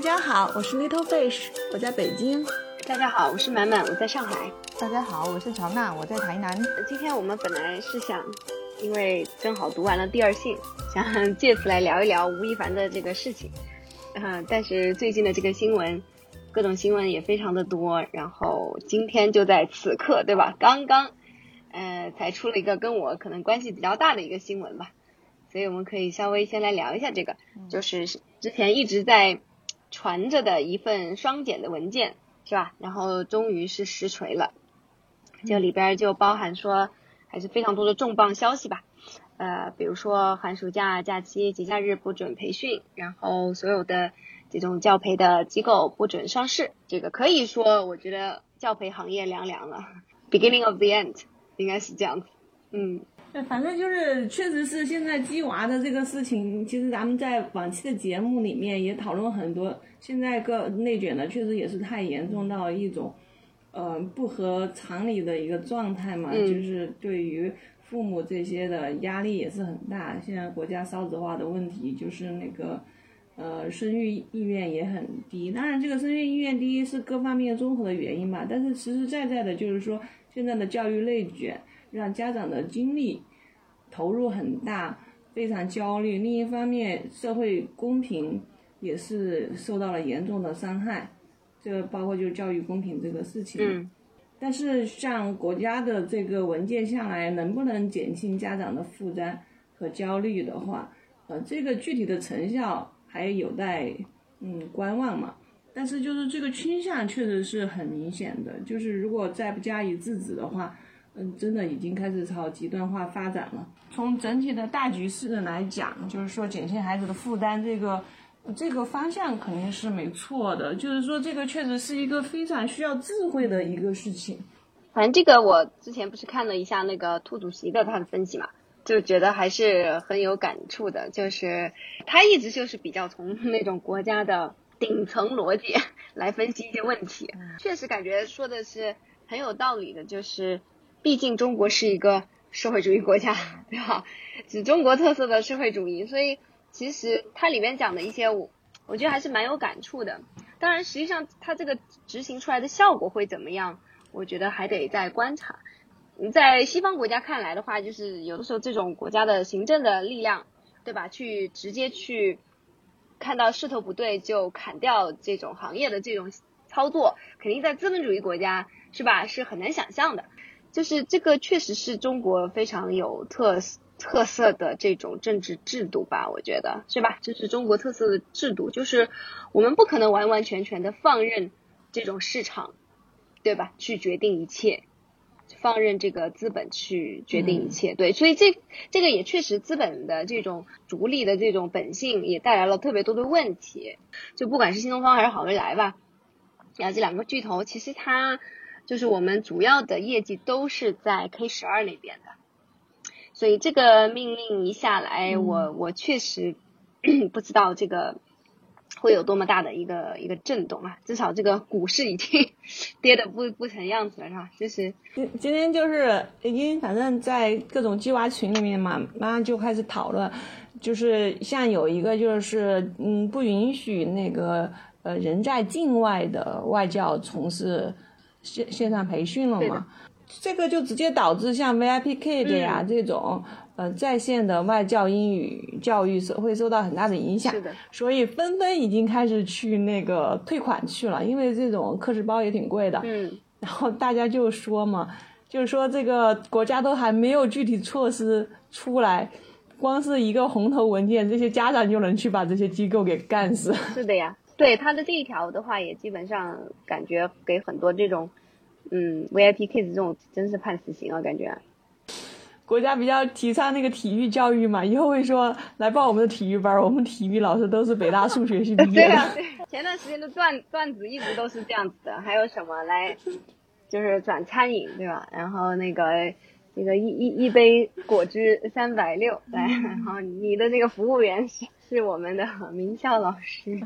大家好，我是 Little Fish，我在北京。大家好，我是满满，我在上海。大家好，我是乔娜，我在台南。今天我们本来是想，因为正好读完了《第二性》，想借此来聊一聊吴亦凡的这个事情。嗯，但是最近的这个新闻，各种新闻也非常的多。然后今天就在此刻，对吧？刚刚，呃，才出了一个跟我可能关系比较大的一个新闻吧。所以我们可以稍微先来聊一下这个，就是之前一直在传着的一份双减的文件，是吧？然后终于是实锤了，这里边就包含说还是非常多的重磅消息吧，呃，比如说寒暑假假期节假日不准培训，然后所有的这种教培的机构不准上市，这个可以说我觉得教培行业凉凉了，beginning of the end 应该是这样子，嗯。反正就是，确实是现在鸡娃的这个事情，其实咱们在往期的节目里面也讨论很多。现在个内卷的确实也是太严重到一种，呃，不合常理的一个状态嘛。就是对于父母这些的压力也是很大。现在国家少子化的问题，就是那个，呃，生育意愿也很低。当然，这个生育意愿低是各方面综合的原因吧。但是实实在在的，就是说现在的教育内卷。让家长的精力投入很大，非常焦虑。另一方面，社会公平也是受到了严重的伤害。这包括就教育公平这个事情。嗯。但是，像国家的这个文件下来，能不能减轻家长的负担和焦虑的话，呃，这个具体的成效还有待嗯观望嘛。但是，就是这个倾向确实是很明显的。就是如果再不加以制止的话。嗯，真的已经开始朝极端化发展了。从整体的大局势来讲，就是说减轻孩子的负担，这个这个方向肯定是没错的。就是说，这个确实是一个非常需要智慧的一个事情。反正这个我之前不是看了一下那个兔主席的他的分析嘛，就觉得还是很有感触的。就是他一直就是比较从那种国家的顶层逻辑来分析一些问题，确实感觉说的是很有道理的，就是。毕竟中国是一个社会主义国家，对吧？是中国特色的社会主义，所以其实它里面讲的一些，我我觉得还是蛮有感触的。当然，实际上它这个执行出来的效果会怎么样，我觉得还得再观察。在西方国家看来的话，就是有的时候这种国家的行政的力量，对吧？去直接去看到势头不对就砍掉这种行业的这种操作，肯定在资本主义国家是吧？是很难想象的。就是这个确实是中国非常有特特色的这种政治制度吧，我觉得是吧？这是中国特色的制度，就是我们不可能完完全全的放任这种市场，对吧？去决定一切，放任这个资本去决定一切，对，所以这这个也确实资本的这种逐利的这种本性也带来了特别多的问题，就不管是新东方还是好未来吧，啊，这两个巨头其实它。就是我们主要的业绩都是在 K 十二那边的，所以这个命令一下来，我我确实 不知道这个会有多么大的一个一个震动啊！至少这个股市已经 跌的不不成样子了，是吧？就是今今天就是已经反正在各种鸡娃群里面嘛，马上就开始讨论，就是像有一个就是嗯，不允许那个呃人在境外的外教从事。线线上培训了嘛？这个就直接导致像 VIP Kid 呀这种呃在线的外教英语教育是会受到很大的影响。是的。所以纷纷已经开始去那个退款去了，因为这种课时包也挺贵的。嗯。然后大家就说嘛，就是说这个国家都还没有具体措施出来，光是一个红头文件，这些家长就能去把这些机构给干死。是的呀。对他的这一条的话，也基本上感觉给很多这种，嗯，VIP kids 这种真是判死刑啊，感觉。国家比较提倡那个体育教育嘛，以后会说来报我们的体育班，我们体育老师都是北大数学系毕业的。对啊，对。前段时间的段段子一直都是这样子的，还有什么来，就是转餐饮对吧？然后那个那个一一一杯果汁三百六，来，然后你的那个服务员 是。是我们的名校老师，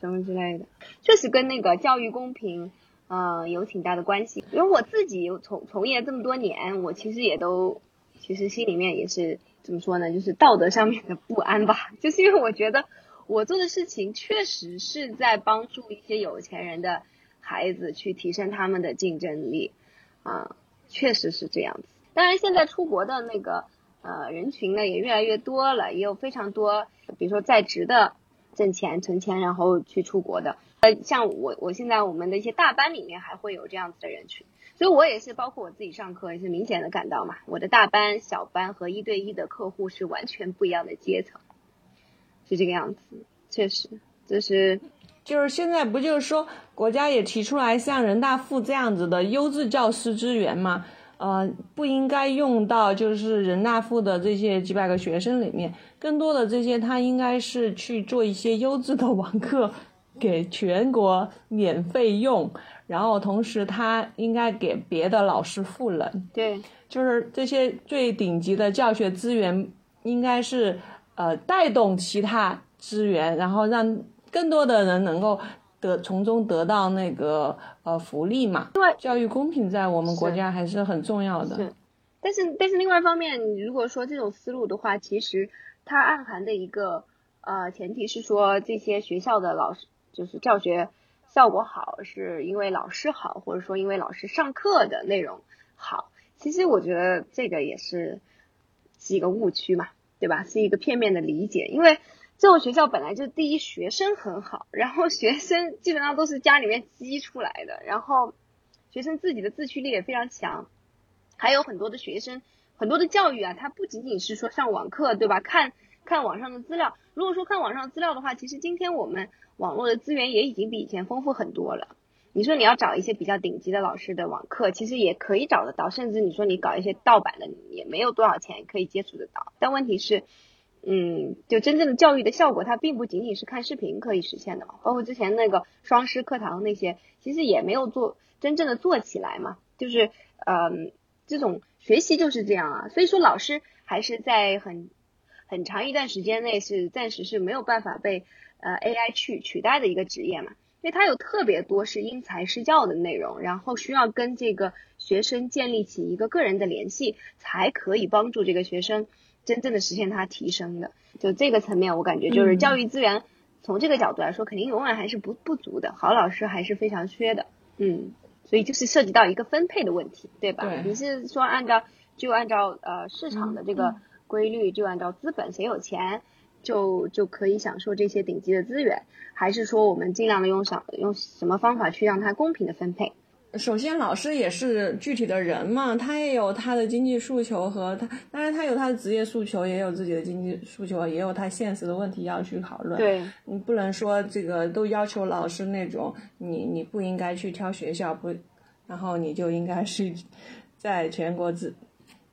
什么之类的，确实跟那个教育公平，呃，有挺大的关系。因为我自己从从业这么多年，我其实也都，其实心里面也是怎么说呢，就是道德上面的不安吧。就是因为我觉得我做的事情确实是在帮助一些有钱人的孩子去提升他们的竞争力，啊，确实是这样子。当然，现在出国的那个呃人群呢也越来越多了，也有非常多，比如说在职的挣钱存钱然后去出国的，呃，像我我现在我们的一些大班里面还会有这样子的人群，所以我也是包括我自己上课也是明显的感到嘛，我的大班、小班和一对一的客户是完全不一样的阶层。是这个样子，确实，就是就是现在不就是说国家也提出来像人大附这样子的优质教师资源嘛，呃，不应该用到就是人大附的这些几百个学生里面，更多的这些他应该是去做一些优质的网课，给全国免费用，然后同时他应该给别的老师赋能，对，就是这些最顶级的教学资源应该是。呃，带动其他资源，然后让更多的人能够得从中得到那个呃福利嘛。对，教育公平在我们国家还是很重要的。是，但是但是另外一方面，如果说这种思路的话，其实它暗含的一个呃前提是说，这些学校的老师就是教学效果好，是因为老师好，或者说因为老师上课的内容好。其实我觉得这个也是是一个误区嘛。对吧？是一个片面的理解，因为这种学校本来就第一学生很好，然后学生基本上都是家里面激出来的，然后学生自己的自驱力也非常强，还有很多的学生，很多的教育啊，它不仅仅是说上网课，对吧？看看网上的资料，如果说看网上资料的话，其实今天我们网络的资源也已经比以前丰富很多了。你说你要找一些比较顶级的老师的网课，其实也可以找得到，甚至你说你搞一些盗版的，也没有多少钱可以接触得到。但问题是，嗯，就真正的教育的效果，它并不仅仅是看视频可以实现的嘛。包括之前那个双师课堂那些，其实也没有做真正的做起来嘛。就是，嗯，这种学习就是这样啊。所以说，老师还是在很很长一段时间内是暂时是没有办法被呃 AI 去取代的一个职业嘛。因为它有特别多是因材施教的内容，然后需要跟这个学生建立起一个个人的联系，才可以帮助这个学生真正的实现它提升的。就这个层面，我感觉就是教育资源从这个角度来说，肯定永远还是不不足的，好老师还是非常缺的。嗯，所以就是涉及到一个分配的问题，对吧？对。你是说按照就按照呃市场的这个规律，就按照资本谁有钱？就就可以享受这些顶级的资源，还是说我们尽量的用想用什么方法去让它公平的分配？首先，老师也是具体的人嘛，他也有他的经济诉求和他，当然他有他的职业诉求，也有自己的经济诉求，也有他现实的问题要去讨论。对，你不能说这个都要求老师那种，你你不应该去挑学校，不，然后你就应该是在全国之。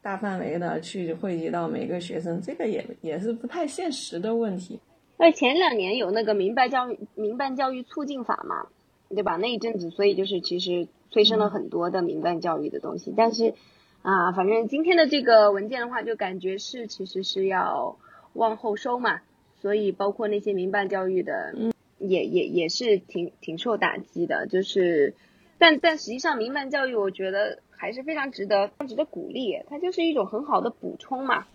大范围的去汇集到每个学生，这个也也是不太现实的问题。那前两年有那个民办教育民办教育促进法嘛，对吧？那一阵子，所以就是其实催生了很多的民办教育的东西。但是啊，反正今天的这个文件的话，就感觉是其实是要往后收嘛。所以包括那些民办教育的，嗯也也也是挺挺受打击的。就是，但但实际上民办教育，我觉得。还是非常值得、值得鼓励，它就是一种很好的补充嘛，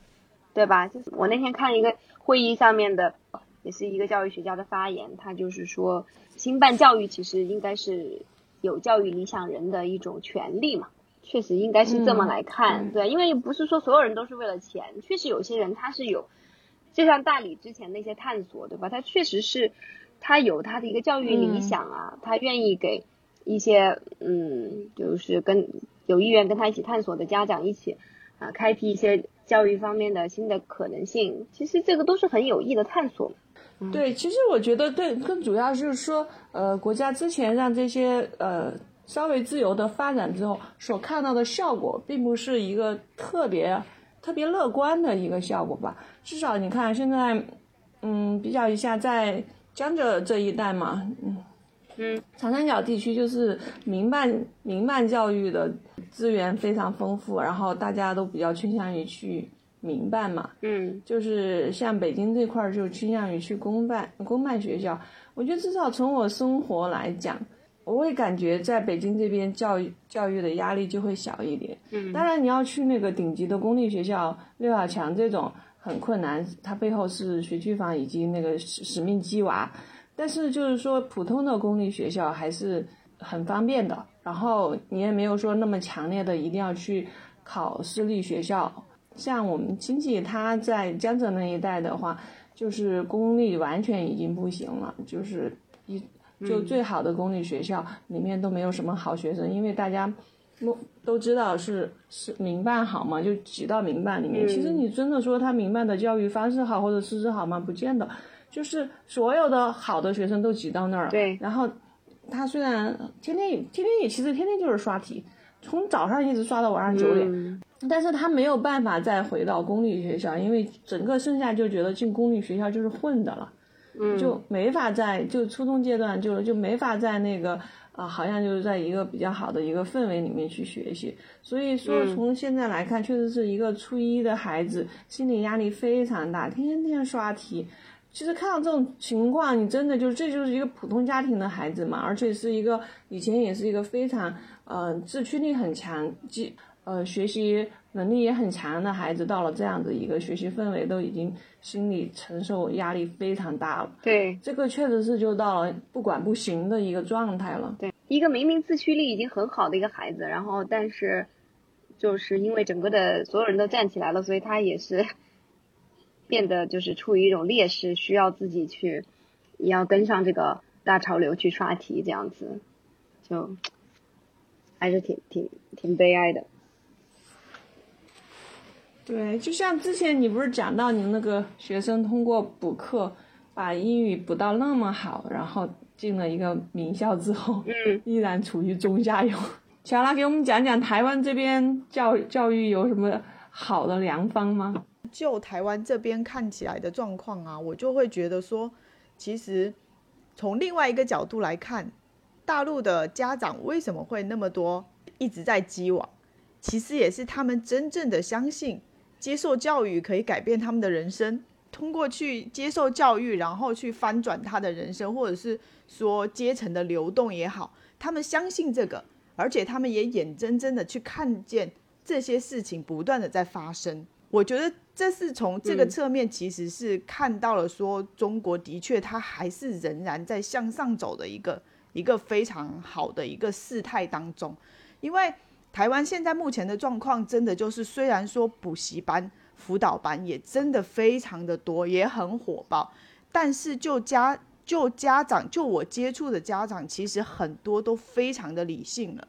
对吧？就是我那天看一个会议上面的，也是一个教育学家的发言，他就是说，兴办教育其实应该是有教育理想人的一种权利嘛，确实应该是这么来看，对，因为不是说所有人都是为了钱，确实有些人他是有，就像大理之前那些探索，对吧？他确实是他有他的一个教育理想啊，他愿意给一些嗯，就是跟。有意愿跟他一起探索的家长一起，啊，开辟一些教育方面的新的可能性。其实这个都是很有益的探索。对，其实我觉得对，更主要就是说，呃，国家之前让这些呃稍微自由的发展之后，所看到的效果，并不是一个特别特别乐观的一个效果吧。至少你看现在，嗯，比较一下在江浙这一带嘛，嗯。嗯，长三角地区就是民办民办教育的资源非常丰富，然后大家都比较倾向于去民办嘛。嗯，就是像北京这块儿就倾向于去公办公办学校。我觉得至少从我生活来讲，我会感觉在北京这边教育教育的压力就会小一点。嗯，当然你要去那个顶级的公立学校，六小强这种。很困难，它背后是学区房以及那个使使命鸡娃。但是就是说，普通的公立学校还是很方便的。然后你也没有说那么强烈的一定要去考私立学校。像我们亲戚他在江浙那一带的话，就是公立完全已经不行了，就是一就最好的公立学校里面都没有什么好学生，因为大家都都知道是是民办好嘛，就挤到民办里面。其实你真的说他民办的教育方式好或者师资好吗？不见得。就是所有的好的学生都挤到那儿，对。然后他虽然天天也天天也其实天天就是刷题，从早上一直刷到晚上九点，但是他没有办法再回到公立学校，因为整个剩下就觉得进公立学校就是混的了，嗯，就没法在就初中阶段就就没法在那个啊，好像就是在一个比较好的一个氛围里面去学习。所以说从现在来看，确实是一个初一的孩子心理压力非常大，天天刷题。其实看到这种情况，你真的就是这就是一个普通家庭的孩子嘛，而且是一个以前也是一个非常呃自驱力很强、记呃学习能力也很强的孩子，到了这样的一个学习氛围，都已经心理承受压力非常大了。对，这个确实是就到了不管不行的一个状态了。对，一个明明自驱力已经很好的一个孩子，然后但是就是因为整个的所有人都站起来了，所以他也是。变得就是处于一种劣势，需要自己去，也要跟上这个大潮流去刷题，这样子，就 还是挺挺挺悲哀的。对，就像之前你不是讲到你那个学生通过补课把英语补到那么好，然后进了一个名校之后，嗯，依然处于中下游。小拉给我们讲讲台湾这边教教育有什么好的良方吗？就台湾这边看起来的状况啊，我就会觉得说，其实从另外一个角度来看，大陆的家长为什么会那么多一直在激网，其实也是他们真正的相信接受教育可以改变他们的人生，通过去接受教育，然后去翻转他的人生，或者是说阶层的流动也好，他们相信这个，而且他们也眼睁睁的去看见这些事情不断的在发生。我觉得这是从这个侧面，其实是看到了说，中国的确它还是仍然在向上走的一个一个非常好的一个事态当中。因为台湾现在目前的状况，真的就是虽然说补习班、辅导班也真的非常的多，也很火爆，但是就家就家长就我接触的家长，其实很多都非常的理性了，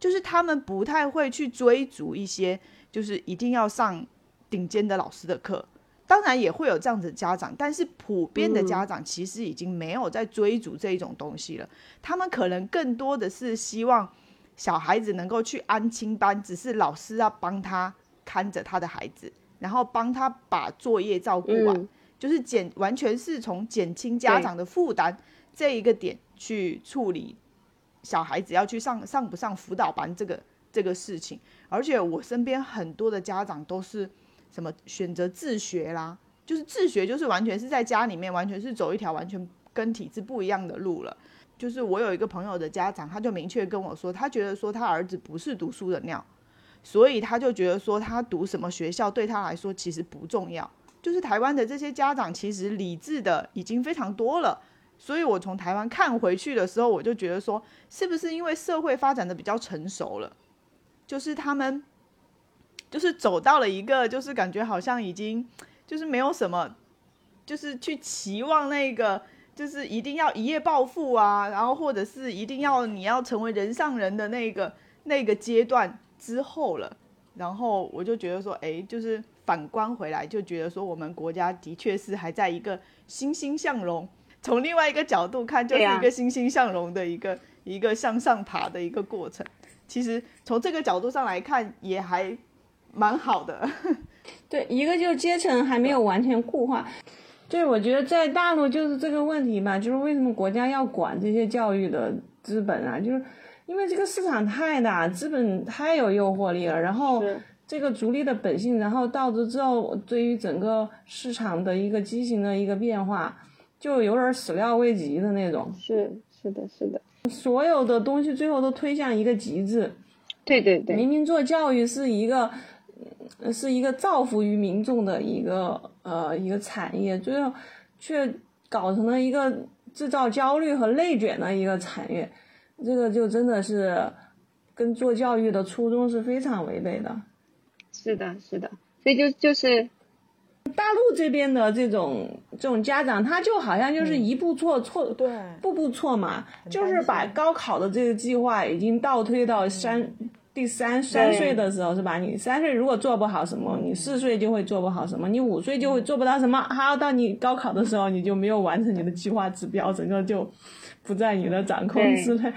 就是他们不太会去追逐一些，就是一定要上。顶尖的老师的课，当然也会有这样子家长，但是普遍的家长其实已经没有在追逐这一种东西了。他们可能更多的是希望小孩子能够去安亲班，只是老师要帮他看着他的孩子，然后帮他把作业照顾完，就是减完全是从减轻家长的负担这一个点去处理小孩子要去上上不上辅导班这个这个事情。而且我身边很多的家长都是。什么选择自学啦？就是自学，就是完全是在家里面，完全是走一条完全跟体制不一样的路了。就是我有一个朋友的家长，他就明确跟我说，他觉得说他儿子不是读书的料，所以他就觉得说他读什么学校对他来说其实不重要。就是台湾的这些家长其实理智的已经非常多了，所以我从台湾看回去的时候，我就觉得说，是不是因为社会发展的比较成熟了，就是他们。就是走到了一个，就是感觉好像已经，就是没有什么，就是去期望那个，就是一定要一夜暴富啊，然后或者是一定要你要成为人上人的那个那个阶段之后了。然后我就觉得说，哎，就是反观回来，就觉得说我们国家的确是还在一个欣欣向荣。从另外一个角度看，就是一个欣欣向荣的一个一个向上爬的一个过程。其实从这个角度上来看，也还。蛮好的，对，一个就是阶层还没有完全固化，对，我觉得在大陆就是这个问题吧，就是为什么国家要管这些教育的资本啊？就是因为这个市场太大，资本太有诱惑力了，然后这个逐利的本性，然后导致之后对于整个市场的一个畸形的一个变化，就有点始料未及的那种。是是的是的，所有的东西最后都推向一个极致。对对对，明明做教育是一个。是一个造福于民众的一个呃一个产业，最后却搞成了一个制造焦虑和内卷的一个产业，这个就真的是跟做教育的初衷是非常违背的。是的，是的，所以就就是大陆这边的这种这种家长，他就好像就是一步错错对步步错嘛，就是把高考的这个计划已经倒推到三、第三三岁的时候是吧？你三岁如果做不好什么，你四岁就会做不好什么，你五岁就会做不到什么，好到你高考的时候你就没有完成你的计划指标，整个就。不在你的掌控之内，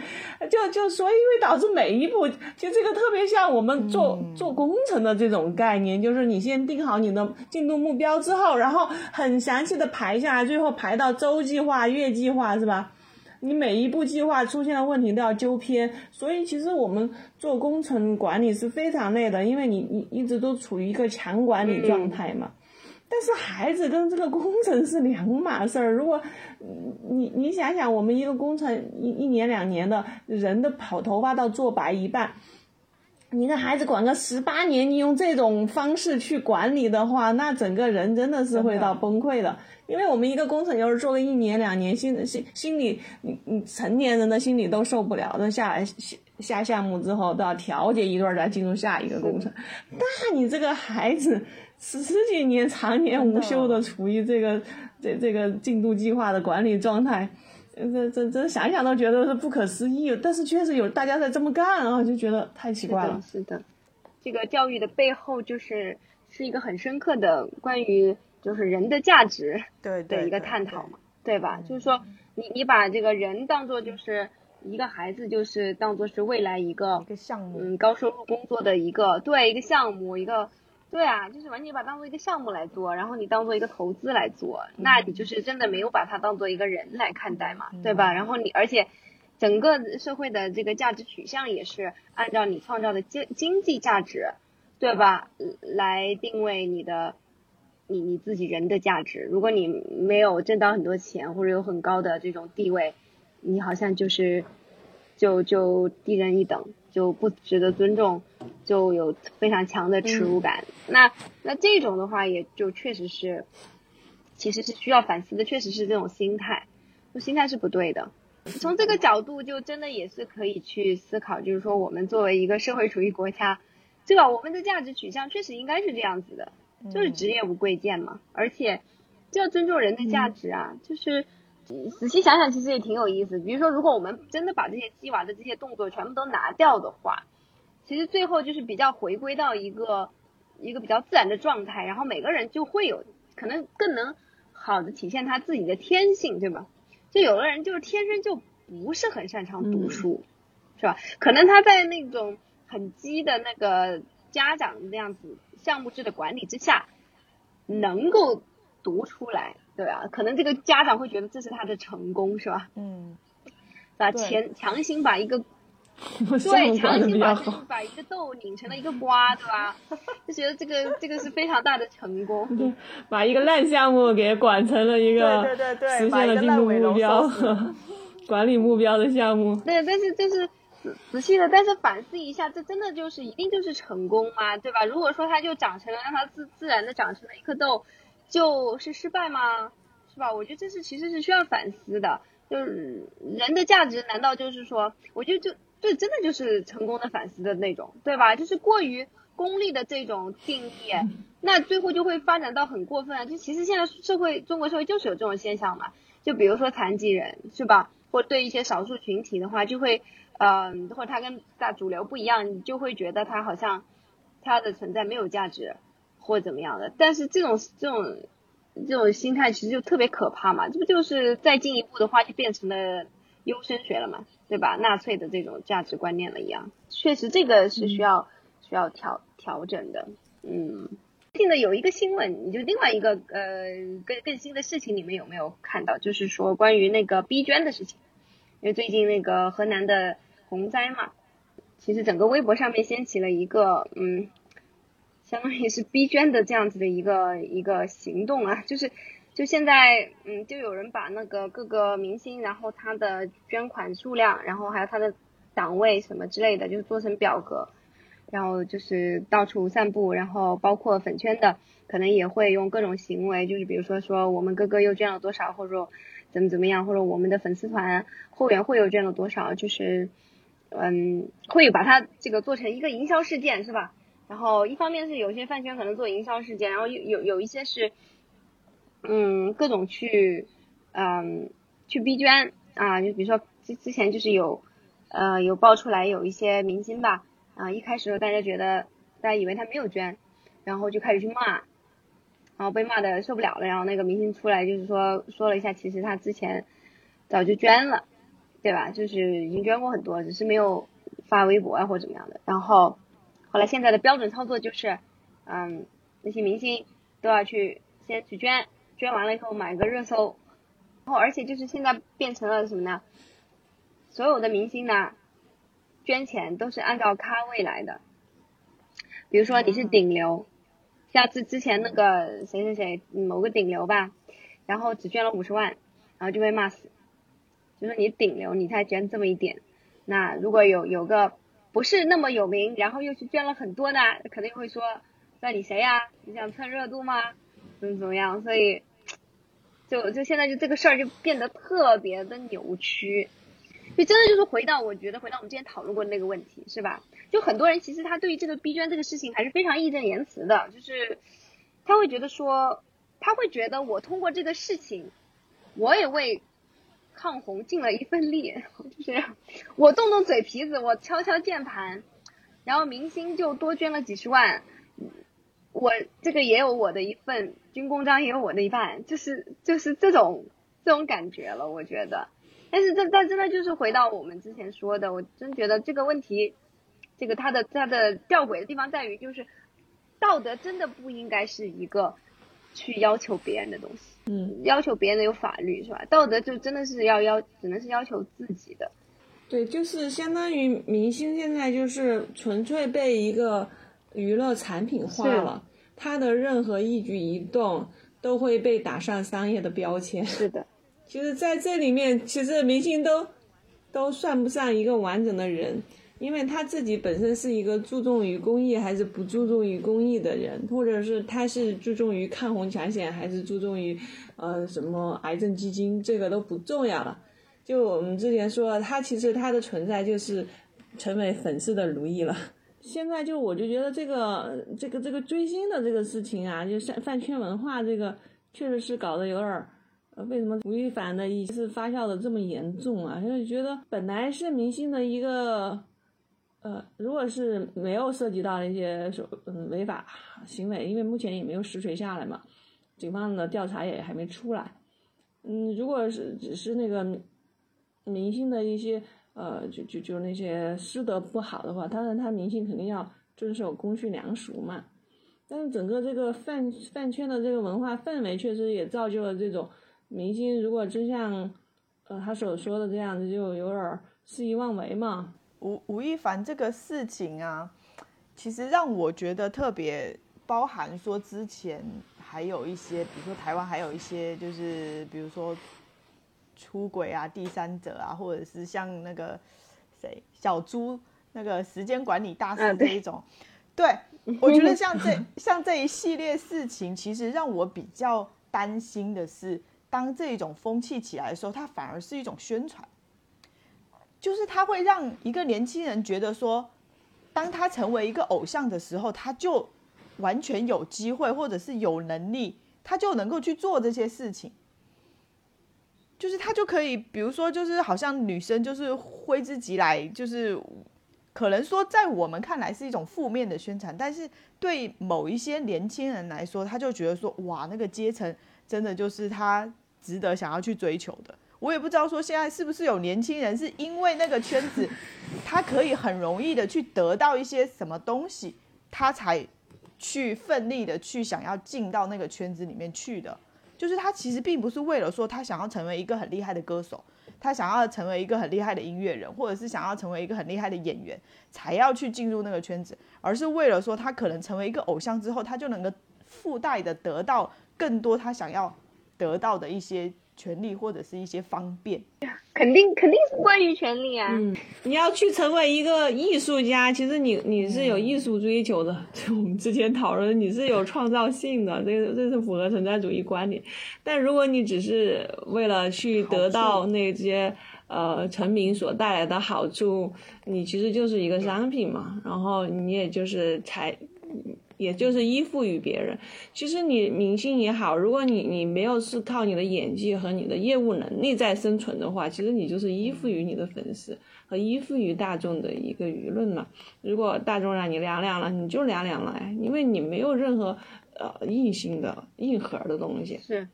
就就所以会导致每一步，其实这个特别像我们做、做工程的这种概念，就是你先定好你的进度目标之后，然后很详细的排下来，最后排到周计划、月计划，是吧？你每一步计划出现的问题都要纠偏，所以其实我们做工程管理是非常累的，因为你你一直都处于一个强管理状态嘛。但是孩子跟这个工程是两码事儿。如果你你想想，我们一个工程一一年两年的人的跑头发到做白一半，你的孩子管个十八年，你用这种方式去管理的话，那整个人真的是会到崩溃的。因为我们一个工程要是做个一年两年，心心心里，你你成年人的心理都受不了，那下来下下项目之后都要调节一段再进入下一个工程。那你这个孩子。十几年常年无休的处于这个这这个进度计划的管理状态，这这这想想都觉得是不可思议。但是确实有大家在这么干啊，就觉得太奇怪了。是的，这个教育的背后就是是一个很深刻的关于就是人的价值的一个探讨嘛，对吧？就是说你你把这个人当做就是一个孩子，就是当做是未来一个一个项目，嗯，高收入工作的一个对一个项目一个。对啊，就是完全把它当做一个项目来做，然后你当做一个投资来做，那你就是真的没有把它当做一个人来看待嘛，对吧？然后你而且整个社会的这个价值取向也是按照你创造的经经济价值，对吧？来定位你的你你自己人的价值。如果你没有挣到很多钱或者有很高的这种地位，你好像就是就就低人一等。就不值得尊重，就有非常强的耻辱感。那那这种的话，也就确实是，其实是需要反思的，确实是这种心态，就心态是不对的。从这个角度，就真的也是可以去思考，就是说我们作为一个社会主义国家，对吧？我们的价值取向确实应该是这样子的，就是职业无贵贱嘛，而且就要尊重人的价值啊，就是。仔细想想，其实也挺有意思。比如说，如果我们真的把这些鸡娃的这些动作全部都拿掉的话，其实最后就是比较回归到一个一个比较自然的状态，然后每个人就会有可能更能好的体现他自己的天性，对吧？就有的人就是天生就不是很擅长读书，是吧？可能他在那种很鸡的那个家长那样子项目制的管理之下，能够读出来。对啊，可能这个家长会觉得这是他的成功，是吧？嗯，把强强行把一个 对强行把把一个豆拧成了一个瓜，对吧？就觉得这个这个是非常大的成功。对，把一个烂项目给管成了一个对对对实现了进度目标 管理目标的项目。对，但是就是仔仔细的，但是反思一下，这真的就是一定就是成功吗？对吧？如果说它就长成了，让它自自然的长成了一颗豆。就是失败吗？是吧？我觉得这是其实是需要反思的。就是人的价值，难道就是说，我觉得就这真的就是成功的反思的那种，对吧？就是过于功利的这种定义，那最后就会发展到很过分。就其实现在社会，中国社会就是有这种现象嘛。就比如说残疾人，是吧？或对一些少数群体的话，就会，嗯，或者他跟大主流不一样，你就会觉得他好像他的存在没有价值。或怎么样的，但是这种这种这种心态其实就特别可怕嘛，这不就是再进一步的话就变成了优生学了嘛，对吧？纳粹的这种价值观念了一样，确实这个是需要需要调调整的。嗯，最近的有一个新闻，你就另外一个呃更更新的事情，你们有没有看到？就是说关于那个逼捐的事情，因为最近那个河南的洪灾嘛，其实整个微博上面掀起了一个嗯。相当于是逼捐的这样子的一个一个行动啊，就是就现在嗯，就有人把那个各个明星，然后他的捐款数量，然后还有他的档位什么之类的，就是做成表格，然后就是到处散步，然后包括粉圈的，可能也会用各种行为，就是比如说说我们哥哥又捐了多少，或者说怎么怎么样，或者我们的粉丝团后援会又捐了多少，就是嗯，会把它这个做成一个营销事件，是吧？然后一方面是有些饭圈可能做营销事件，然后有有有一些是嗯各种去嗯去逼捐啊，就比如说之之前就是有呃有爆出来有一些明星吧。啊，一开始大家觉得，大家以为他没有捐，然后就开始去骂，然后被骂的受不了了，然后那个明星出来就是说说了一下，其实他之前早就捐了，对吧？就是已经捐过很多，只是没有发微博啊或怎么样的。然后好了现在的标准操作就是，嗯，那些明星都要去先去捐，捐完了以后买个热搜，然后而且就是现在变成了什么呢？所有的明星呢？捐钱都是按照咖位来的，比如说你是顶流，像之之前那个谁谁谁某个顶流吧，然后只捐了五十万，然后就被骂死，就说你顶流你才捐这么一点，那如果有有个不是那么有名，然后又去捐了很多的，肯定会说那你谁呀？你想蹭热度吗？怎么怎么样？所以就就现在就这个事儿就变得特别的扭曲。就真的就是回到，我觉得回到我们之前讨论过的那个问题，是吧？就很多人其实他对于这个逼捐这个事情还是非常义正言辞的，就是他会觉得说，他会觉得我通过这个事情，我也为抗洪尽了一份力，就是我动动嘴皮子，我敲敲键盘，然后明星就多捐了几十万，我这个也有我的一份军功章，也有我的一半，就是就是这种这种感觉了，我觉得。但是这这真的就是回到我们之前说的，我真觉得这个问题，这个它的它的吊诡的地方在于，就是道德真的不应该是一个去要求别人的东西，嗯，要求别人的有法律是吧？道德就真的是要要，只能是要求自己的。对，就是相当于明星现在就是纯粹被一个娱乐产品化了，他的任何一举一动都会被打上商业的标签。是的。其实，在这里面，其实明星都都算不上一个完整的人，因为他自己本身是一个注重于公益还是不注重于公益的人，或者是他是注重于抗洪抢险还是注重于呃什么癌症基金，这个都不重要了。就我们之前说，他其实他的存在就是成为粉丝的奴役了。现在就我就觉得这个这个这个追星的这个事情啊，就饭饭圈文化这个，确实是搞得有点儿。呃，为什么吴亦凡的一次发酵的这么严重啊？就是觉得本来是明星的一个，呃，如果是没有涉及到一些手嗯违法行为，因为目前也没有实锤下来嘛，警方的调查也还没出来。嗯，如果是只是那个明星的一些呃，就就就那些师德不好的话，当然他明星肯定要遵守公序良俗嘛。但是整个这个饭饭圈的这个文化氛围，确实也造就了这种。明星如果真像，呃，他所说的这样子，就有点肆意妄为嘛。吴吴亦凡这个事情啊，其实让我觉得特别包含说之前还有一些，比如说台湾还有一些，就是比如说出轨啊、第三者啊，或者是像那个谁小猪那个时间管理大师这一种。对，我觉得像这像这一系列事情，其实让我比较担心的是。当这种风气起来的时候，它反而是一种宣传，就是他会让一个年轻人觉得说，当他成为一个偶像的时候，他就完全有机会，或者是有能力，他就能够去做这些事情。就是他就可以，比如说，就是好像女生就是挥之即来，就是可能说在我们看来是一种负面的宣传，但是对某一些年轻人来说，他就觉得说，哇，那个阶层真的就是他。值得想要去追求的，我也不知道说现在是不是有年轻人是因为那个圈子，他可以很容易的去得到一些什么东西，他才去奋力的去想要进到那个圈子里面去的。就是他其实并不是为了说他想要成为一个很厉害的歌手，他想要成为一个很厉害的音乐人，或者是想要成为一个很厉害的演员，才要去进入那个圈子，而是为了说他可能成为一个偶像之后，他就能够附带的得到更多他想要。得到的一些权利或者是一些方便。肯定肯定是关于权利啊。嗯，你要去成为一个艺术家，其实你你是有艺术追求的。就我们之前讨论，你是有创造性的，这个这是符合存在主义观点。但如果你只是为了去得到那些呃成名所带来的好处，你其实就是一个商品嘛。然后你也就是才。也就是依附于别人。其实你明星也好，如果你你没有是靠你的演技和你的业务能力在生存的话，其实你就是依附于你的粉丝和依附于大众的一个舆论嘛。如果大众让你凉凉了，你就凉凉了呀，因为你没有任何呃硬性的硬核的东西。是，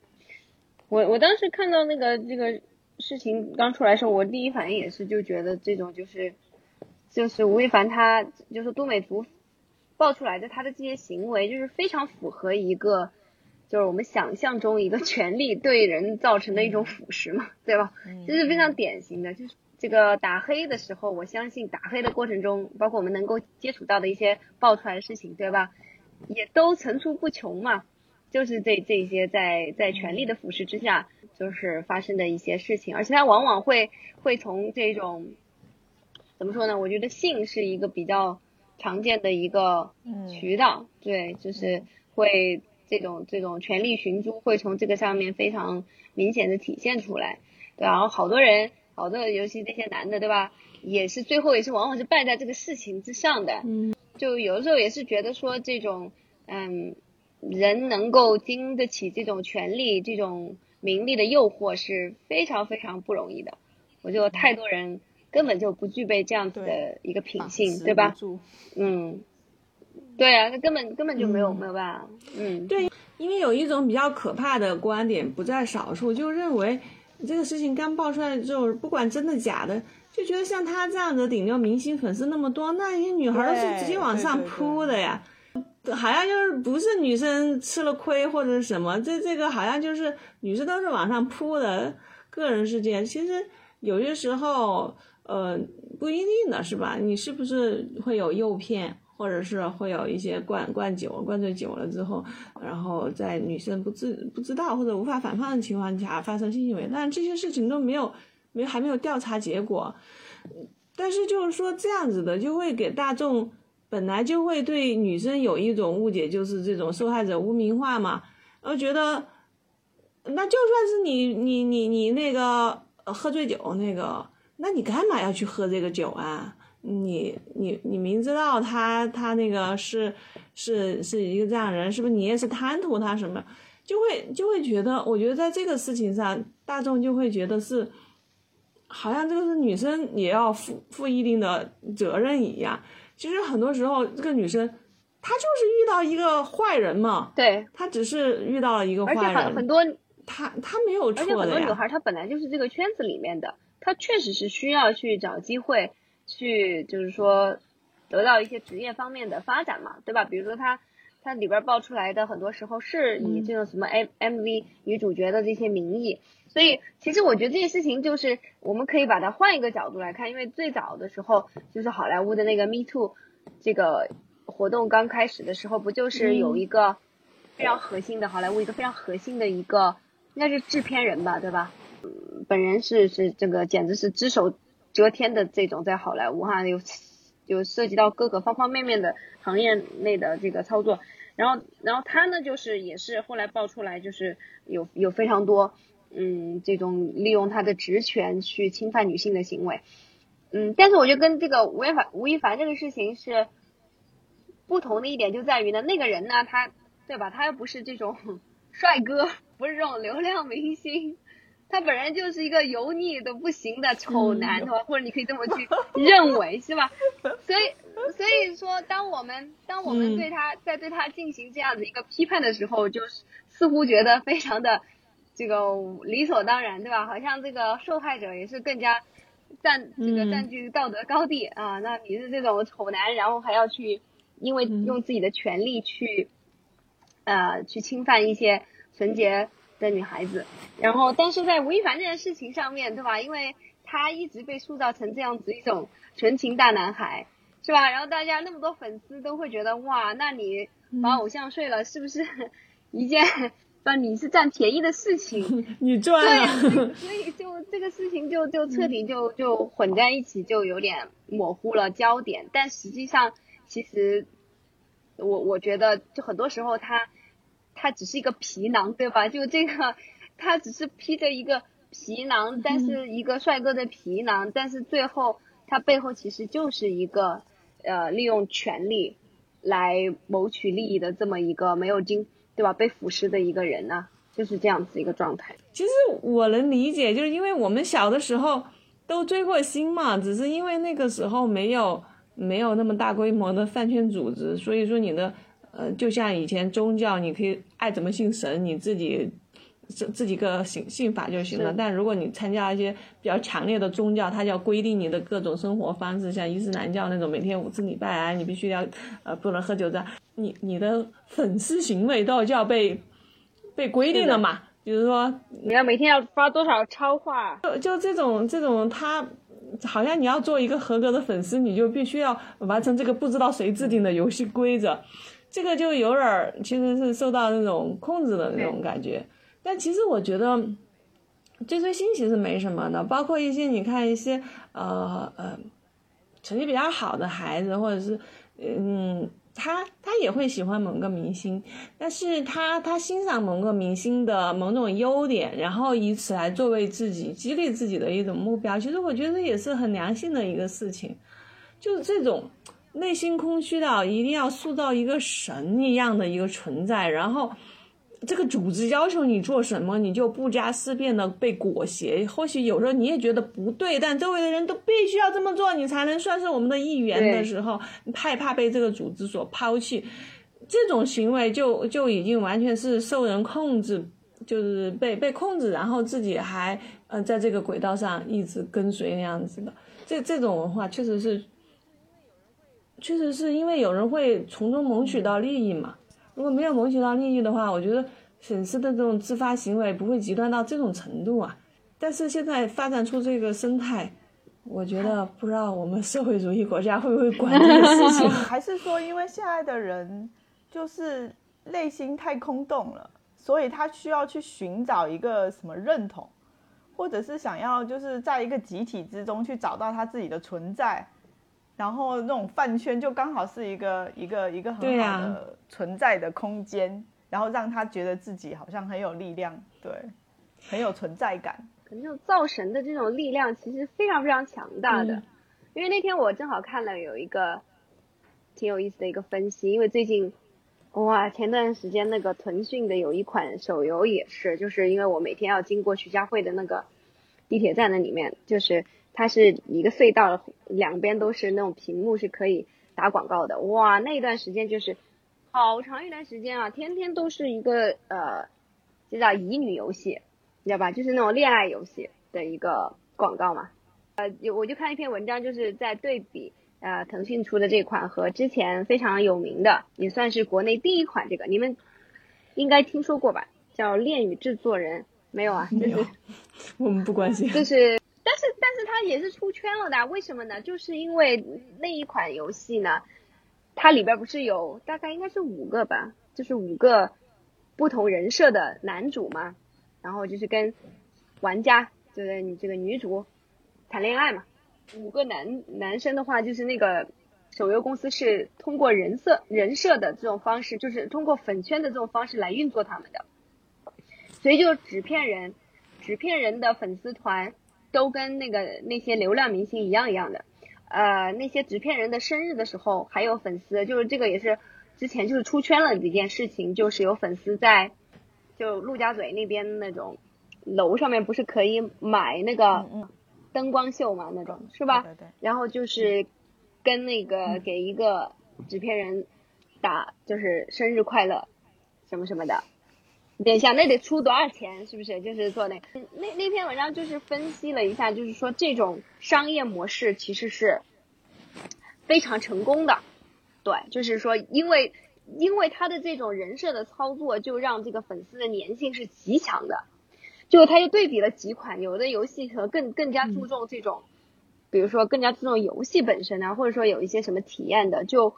我我当时看到那个这个事情刚出来的时候，我第一反应也是就觉得这种就是就是吴亦凡他就是都美竹。爆出来的他的这些行为，就是非常符合一个，就是我们想象中一个权力对人造成的一种腐蚀嘛，对吧？这是非常典型的。就是这个打黑的时候，我相信打黑的过程中，包括我们能够接触到的一些爆出来的事情，对吧？也都层出不穷嘛。就是这这些在在权力的腐蚀之下，就是发生的一些事情，而且它往往会会从这种怎么说呢？我觉得性是一个比较。常见的一个渠道，对，就是会这种这种权力寻租会从这个上面非常明显的体现出来，对，然后好多人，好多尤其那些男的，对吧，也是最后也是往往是败在这个事情之上的，嗯，就有的时候也是觉得说这种，嗯，人能够经得起这种权力、这种名利的诱惑是非常非常不容易的，我就太多人。根本就不具备这样子的一个品性，对吧？嗯，对啊，他根本根本就没有没有办法。嗯，对，因为有一种比较可怕的观点不在少数，就认为这个事情刚爆出来之后，不管真的假的，就觉得像他这样的顶流明星粉丝那么多，那些女孩都是直接往上扑的呀，好像就是不是女生吃了亏或者是什么，这这个好像就是女生都是往上扑的个人事件。其实有些时候。呃，不一定的是吧？你是不是会有诱骗，或者是会有一些灌灌酒，灌醉酒了之后，然后在女生不知不知道或者无法反抗的情况下发生性行为？但这些事情都没有没还没有调查结果。但是就是说这样子的，就会给大众本来就会对女生有一种误解，就是这种受害者污名化嘛，然后觉得那就算是你你你你那个喝醉酒那个。那你干嘛要去喝这个酒啊？你你你明知道他他那个是是是一个这样人，是不是你也是贪图他什么？就会就会觉得，我觉得在这个事情上，大众就会觉得是，好像这个是女生也要负负一定的责任一样。其实很多时候，这个女生她就是遇到一个坏人嘛，对，她只是遇到了一个坏人，而且很很多，她她没有错的呀。而且很多女孩她本来就是这个圈子里面的。他确实是需要去找机会，去就是说得到一些职业方面的发展嘛，对吧？比如说他他里边爆出来的很多时候是以这种什么 M M V 女主角的这些名义，所以其实我觉得这件事情就是我们可以把它换一个角度来看，因为最早的时候就是好莱坞的那个 Me Too 这个活动刚开始的时候，不就是有一个非常核心的好莱坞一个非常核心的一个应该是制片人吧，对吧？本人是是这个简直是只手遮天的这种在好莱坞哈，有有涉及到各个方方面面的行业内的这个操作，然后然后他呢就是也是后来爆出来就是有有非常多嗯这种利用他的职权去侵犯女性的行为，嗯，但是我觉得跟这个吴亦凡吴亦凡这个事情是不同的一点就在于呢那个人呢他对吧他又不是这种 帅哥，不是这种流量明星。他本人就是一个油腻的不行的丑男，对吧？或者你可以这么去 认为，是吧？所以，所以说，当我们当我们对他在对他进行这样的一个批判的时候，就是似乎觉得非常的这个理所当然，对吧？好像这个受害者也是更加占这个占据道德高地啊。那你是这种丑男，然后还要去因为用自己的权利去呃去侵犯一些纯洁。的女孩子，然后但是在吴亦凡这件事情上面对吧？因为他一直被塑造成这样子一种纯情大男孩，是吧？然后大家那么多粉丝都会觉得哇，那你把偶像睡了，是不是 一件那你是占便宜的事情，你赚了，所以 就这个事情就就彻底就就混在一起，就有点模糊了焦点。但实际上，其实我我觉得，就很多时候他他只是一个皮囊，对吧？就这个，他只是披着一个皮囊，但是一个帅哥的皮囊，但是最后他背后其实就是一个呃利用权力来谋取利益的这么一个没有经。对吧？被腐蚀的一个人呢，就是这样子一个状态。其实我能理解，就是因为我们小的时候都追过星嘛，只是因为那个时候没有没有那么大规模的饭圈组织，所以说你的呃，就像以前宗教，你可以爱怎么信神，你自己自自己个信信法就行了。但如果你参加一些比较强烈的宗教，它就要规定你的各种生活方式，像伊斯兰教那种，每天五次礼拜啊，你必须要呃不能喝酒的。你你的粉丝行为都就要被被规定了嘛？比如说你要每天要发多少超话，就就这种这种，他好像你要做一个合格的粉丝，你就必须要完成这个不知道谁制定的游戏规则，这个就有点儿其实是受到那种控制的那种感觉。但其实我觉得追追星其实没什么的，包括一些你看一些呃呃成绩比较好的孩子，或者是嗯。他他也会喜欢某个明星，但是他他欣赏某个明星的某种优点，然后以此来作为自己激励自己的一种目标。其实我觉得也是很良性的一个事情，就是这种内心空虚到一定要塑造一个神一样的一个存在，然后。这个组织要求你做什么，你就不加思辨的被裹挟。或许有时候你也觉得不对，但周围的人都必须要这么做，你才能算是我们的一员的时候，害怕被这个组织所抛弃，这种行为就就已经完全是受人控制，就是被被控制，然后自己还呃在这个轨道上一直跟随那样子的。这这种文化确实是，确实是因为有人会从中谋取到利益嘛。如果没有谋取到利益的话，我觉得粉丝的这种自发行为不会极端到这种程度啊。但是现在发展出这个生态，我觉得不知道我们社会主义国家会不会管这个事情。还是说，因为现在的人就是内心太空洞了，所以他需要去寻找一个什么认同，或者是想要就是在一个集体之中去找到他自己的存在。然后那种饭圈就刚好是一个一个一个很好的存在的空间，然后让他觉得自己好像很有力量，对，很有存在感。可能造神的这种力量其实非常非常强大的，因为那天我正好看了有一个挺有意思的一个分析，因为最近哇前段时间那个腾讯的有一款手游也是，就是因为我每天要经过徐家汇的那个地铁站的里面，就是。它是一个隧道，两边都是那种屏幕，是可以打广告的。哇，那段时间就是好长一段时间啊，天天都是一个呃，就叫乙女游戏，你知道吧？就是那种恋爱游戏的一个广告嘛。呃，有我就看一篇文章，就是在对比呃腾讯出的这款和之前非常有名的，也算是国内第一款这个，你们应该听说过吧？叫《恋与制作人》没有啊？没有，我们不关心。就是。但是，但是它也是出圈了的，为什么呢？就是因为那一款游戏呢，它里边不是有大概应该是五个吧，就是五个不同人设的男主嘛，然后就是跟玩家，就是你这个女主谈恋爱嘛。五个男男生的话，就是那个手游公司是通过人设人设的这种方式，就是通过粉圈的这种方式来运作他们的，所以就纸片人，纸片人的粉丝团。都跟那个那些流量明星一样一样的，呃，那些纸片人的生日的时候还有粉丝，就是这个也是之前就是出圈了一件事情，就是有粉丝在就陆家嘴那边那种楼上面不是可以买那个灯光秀嘛那种是吧？然后就是跟那个给一个纸片人打就是生日快乐什么什么的。等一下，那得出多少钱？是不是？就是做那那那篇文章，就是分析了一下，就是说这种商业模式其实是非常成功的。对，就是说，因为因为他的这种人设的操作，就让这个粉丝的粘性是极强的。就他又对比了几款，有的游戏和更更加注重这种，比如说更加注重游戏本身啊，或者说有一些什么体验的，就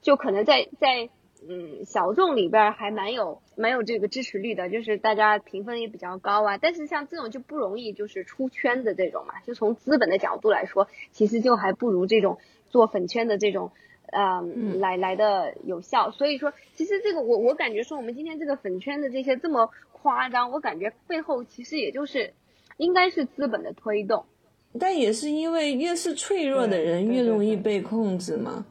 就可能在在。嗯小众里边还蛮有蛮有这个支持率的，就是大家评分也比较高啊。但是像这种就不容易就是出圈的这种嘛，就从资本的角度来说，其实就还不如这种做粉圈的这种。嗯，来来的有效，所以说其实这个我我感觉说我们今天这个粉圈的这些这么夸张，我感觉背后其实也就是应该是资本的推动，但也是因为越是脆弱的人越容易被控制嘛。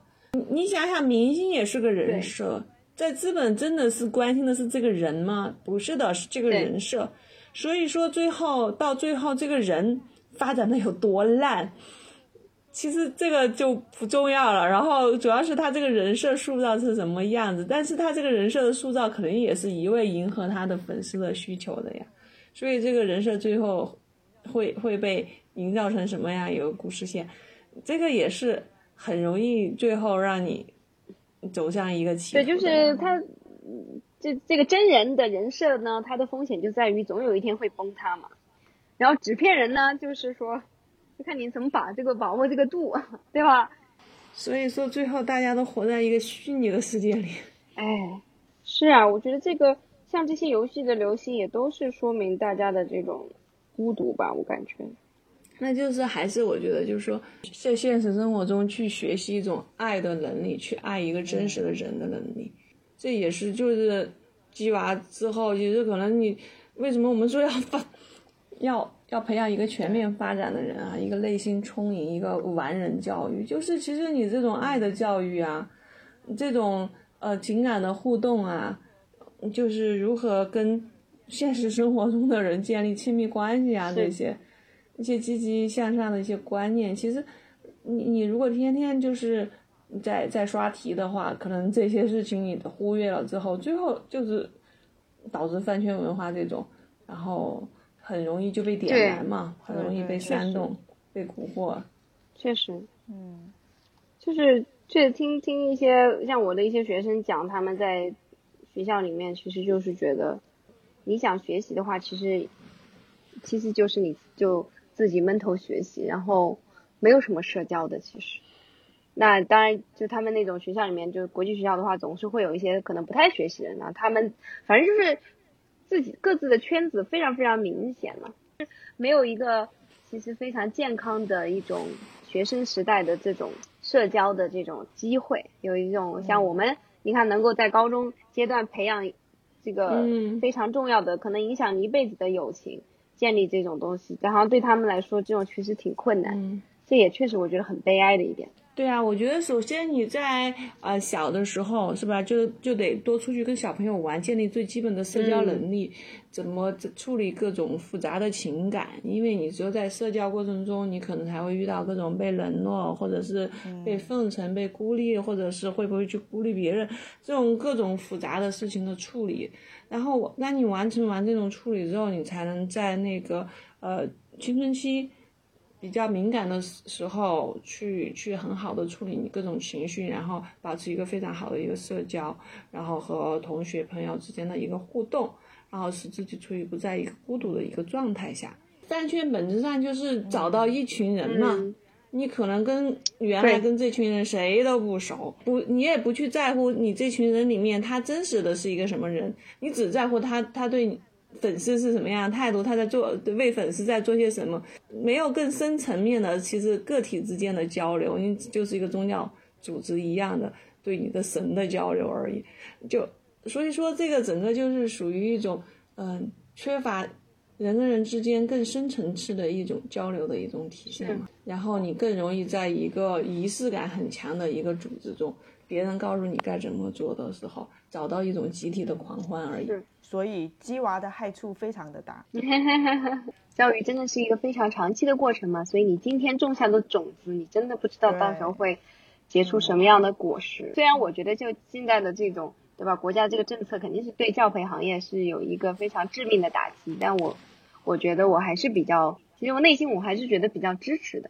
你想想，明星也是个人设，在资本真的是关心的是这个人吗？不是的，是这个人设。所以说最后到最后这个人发展的有多烂。其实这个就不重要了，然后主要是他这个人设塑造是什么样子，但是他这个人设的塑造肯定也是一味迎合他的粉丝的需求的呀，所以这个人设最后会会被营造成什么样一个故事线，这个也是很容易最后让你走向一个歧对，就是他这这个真人的人设呢，他的风险就在于总有一天会崩塌嘛，然后纸片人呢，就是说。就看你怎么把这个把握这个度，对吧？所以说，最后大家都活在一个虚拟的世界里。哎，是啊，我觉得这个像这些游戏的流行，也都是说明大家的这种孤独吧。我感觉，那就是还是我觉得，就是说，在现实生活中去学习一种爱的能力，去爱一个真实的人的能力，这也是就是鸡娃之后，其实可能你为什么我们说要发要。要培养一个全面发展的人啊，一个内心充盈，一个完人教育，就是其实你这种爱的教育啊，这种呃情感的互动啊，就是如何跟现实生活中的人建立亲密关系啊，这些一些积极向上的一些观念，其实你你如果天天就是在在刷题的话，可能这些事情你忽略了之后，最后就是导致饭圈文化这种，然后。很容易就被点燃嘛，很容易被煽动、被蛊惑。确实，嗯，就是这听听一些像我的一些学生讲，他们在学校里面，其实就是觉得，你想学习的话，其实其实就是你就自己闷头学习，然后没有什么社交的。其实，那当然就他们那种学校里面，就国际学校的话，总是会有一些可能不太学习的人呢。他们反正就是。自己各自的圈子非常非常明显了，没有一个其实非常健康的一种学生时代的这种社交的这种机会，有一种像我们，你看能够在高中阶段培养这个非常重要的，可能影响你一辈子的友情，建立这种东西，然后对他们来说，这种其实挺困难，嗯这也确实我觉得很悲哀的一点。对啊，我觉得首先你在呃小的时候是吧，就就得多出去跟小朋友玩，建立最基本的社交能力，怎么处理各种复杂的情感，因为你只有在社交过程中，你可能才会遇到各种被冷落，或者是被奉承、被孤立，或者是会不会去孤立别人，这种各种复杂的事情的处理。然后，那你完成完这种处理之后，你才能在那个呃青春期。比较敏感的时候，去去很好的处理你各种情绪，然后保持一个非常好的一个社交，然后和同学朋友之间的一个互动，然后使自己处于不在一个孤独的一个状态下。饭圈本质上就是找到一群人嘛，你可能跟原来跟这群人谁都不熟，不，你也不去在乎你这群人里面他真实的是一个什么人，你只在乎他他对你。粉丝是什么样的态度？他在做为粉丝在做些什么？没有更深层面的，其实个体之间的交流，你就是一个宗教组织一样的对你的神的交流而已。就所以说，这个整个就是属于一种嗯缺乏人跟人之间更深层次的一种交流的一种体现嘛。然后你更容易在一个仪式感很强的一个组织中，别人告诉你该怎么做的时候，找到一种集体的狂欢而已。所以鸡娃的害处非常的大，教育真的是一个非常长期的过程嘛，所以你今天种下的种子，你真的不知道到时候会结出什么样的果实。虽然我觉得就现在的这种，对吧？国家这个政策肯定是对教培行业是有一个非常致命的打击，但我我觉得我还是比较，其实我内心我还是觉得比较支持的。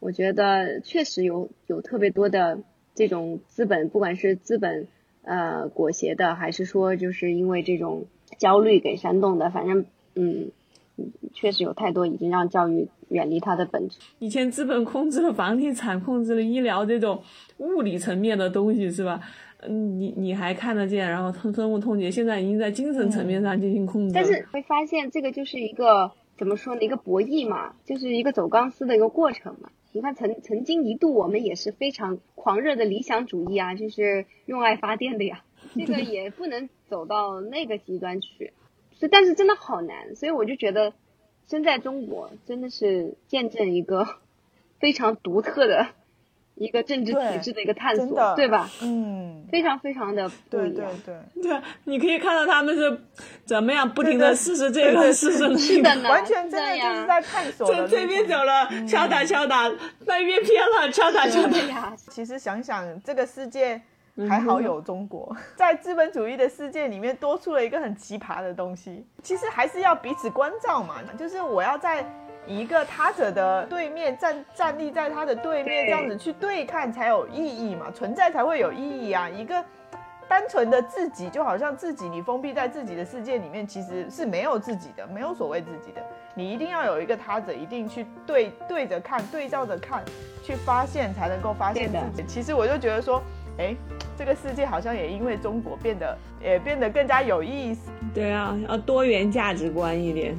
我觉得确实有有特别多的这种资本，不管是资本。呃，裹挟的，还是说就是因为这种焦虑给煽动的？反正，嗯，确实有太多已经让教育远离它的本质。以前资本控制了房地产，控制了医疗这种物理层面的东西，是吧？你你还看得见，然后深深恶痛绝，现在已经在精神层面上进行控制。但是会发现这个就是一个怎么说呢？一个博弈嘛，就是一个走钢丝的一个过程嘛。你看，曾曾经一度我们也是非常狂热的理想主义啊，就是用爱发电的呀。这个也不能走到那个极端去，所以但是真的好难。所以我就觉得，身在中国真的是见证一个 非常独特的。一个政治体制的一个探索，对吧？嗯，非常非常的不一样。对对 对，你可以看到他们是怎么样不停的试试这个试试那个，完全真的就是在探索。这这边走了，敲打敲打，那边偏了，敲打敲打。其实想想，这个世界还好有中国，在资本主义的世界里面多出了一个很奇葩的东西。其实还是要彼此关照嘛，就是我要在。一个他者的对面站站立在他的对面，这样子去对看才有意义嘛，存在才会有意义啊。一个单纯的自己，就好像自己你封闭在自己的世界里面，其实是没有自己的，没有所谓自己的。你一定要有一个他者，一定去对对着看，对照着看，去发现才能够发现自己。其实我就觉得说，哎，这个世界好像也因为中国变得也变得更加有意思。对啊，要多元价值观一点。